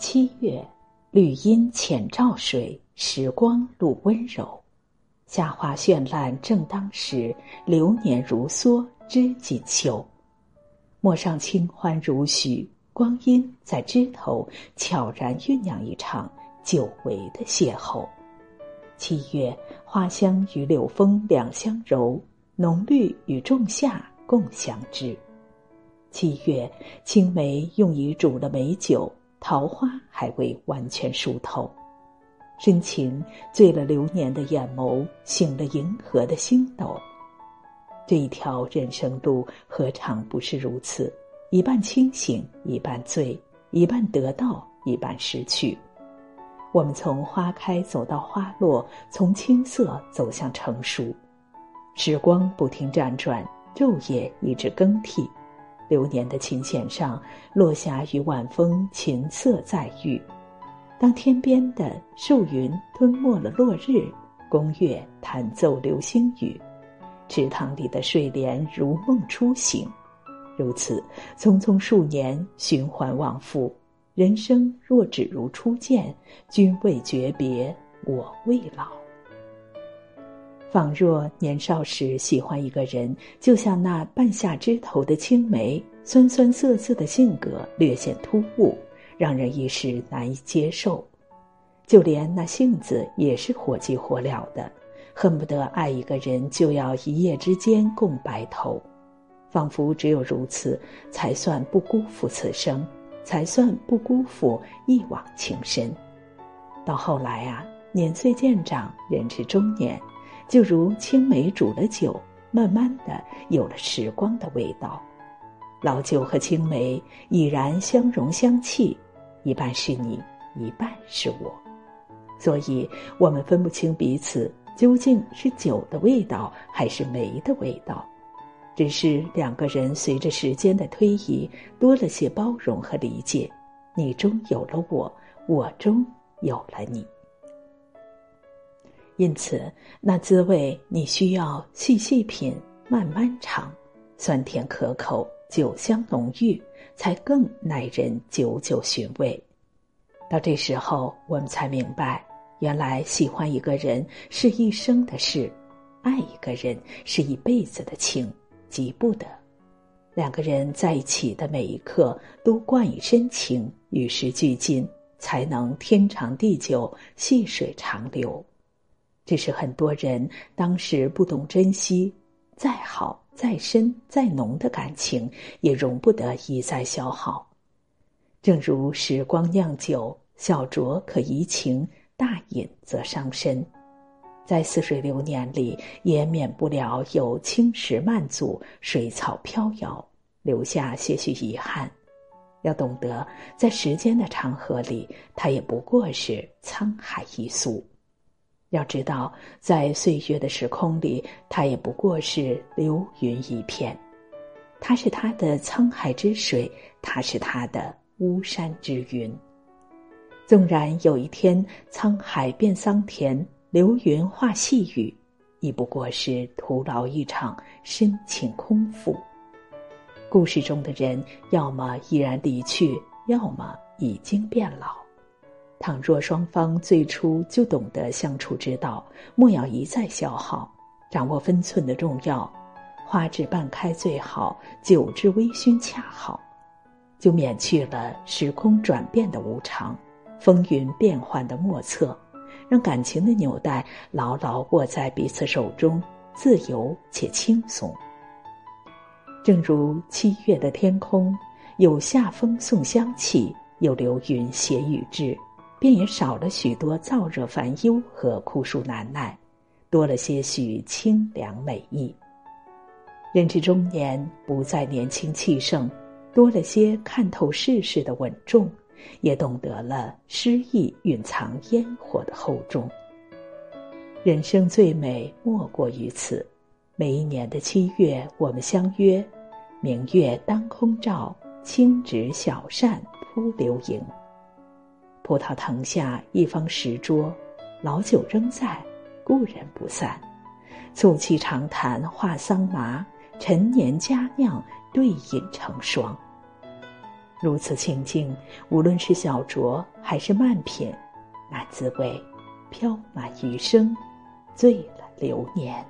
七月，绿阴浅照水，时光露温柔。夏花绚烂正当时，流年如梭知锦绣。陌上清欢如许，光阴在枝头悄然酝酿一场久违的邂逅。七月，花香与柳风两相柔，浓绿与仲夏共相知。七月，青梅用以煮了美酒。桃花还未完全熟透，深情醉了流年的眼眸，醒了银河的星斗。这一条人生路，何尝不是如此？一半清醒，一半醉，一半得到，一半失去。我们从花开走到花落，从青涩走向成熟，时光不停辗转，昼夜一直更替。流年的琴弦上，落霞与晚风琴瑟在御。当天边的树云吞没了落日，宫月弹奏流星雨，池塘里的睡莲如梦初醒。如此匆匆数年，循环往复。人生若只如初见，君未诀别，我未老。仿若年少时喜欢一个人，就像那半夏枝头的青梅，酸酸涩涩的性格略显突兀，让人一时难以接受。就连那性子也是火急火燎的，恨不得爱一个人就要一夜之间共白头，仿佛只有如此，才算不辜负此生，才算不辜负一往情深。到后来啊，年岁渐长，人至中年。就如青梅煮了酒，慢慢的有了时光的味道。老酒和青梅已然相融相契，一半是你，一半是我，所以我们分不清彼此究竟是酒的味道还是梅的味道。只是两个人随着时间的推移，多了些包容和理解，你中有了我，我中有了你。因此，那滋味你需要细细品，慢慢尝，酸甜可口，酒香浓郁，才更耐人久久寻味。到这时候，我们才明白，原来喜欢一个人是一生的事，爱一个人是一辈子的情，急不得。两个人在一起的每一刻，都冠以深情，与时俱进，才能天长地久，细水长流。只是很多人当时不懂珍惜，再好、再深、再浓的感情，也容不得一再消耗。正如时光酿酒，小酌可怡情，大饮则伤身。在似水流年里，也免不了有青石漫阻、水草飘摇，留下些许遗憾。要懂得，在时间的长河里，它也不过是沧海一粟。要知道，在岁月的时空里，他也不过是流云一片。他是他的沧海之水，他是他的巫山之云。纵然有一天沧海变桑田，流云化细雨，亦不过是徒劳一场深情空负。故事中的人，要么依然离去，要么已经变老。倘若双方最初就懂得相处之道，莫要一再消耗，掌握分寸的重要。花至半开最好，酒至微醺恰好，就免去了时空转变的无常，风云变幻的莫测，让感情的纽带牢牢握在彼此手中，自由且轻松。正如七月的天空，有夏风送香气，有流云携雨至。便也少了许多燥热烦忧和酷暑难耐，多了些许清凉美意。人至中年，不再年轻气盛，多了些看透世事的稳重，也懂得了诗意蕴藏烟火的厚重。人生最美莫过于此。每一年的七月，我们相约，明月当空照，轻纸小扇扑流萤。葡萄藤下一方石桌，老酒仍在，故人不散。促膝长谈话桑麻，陈年佳酿对饮成双。如此清静，无论是小酌还是慢品，那滋味飘满余生，醉了流年。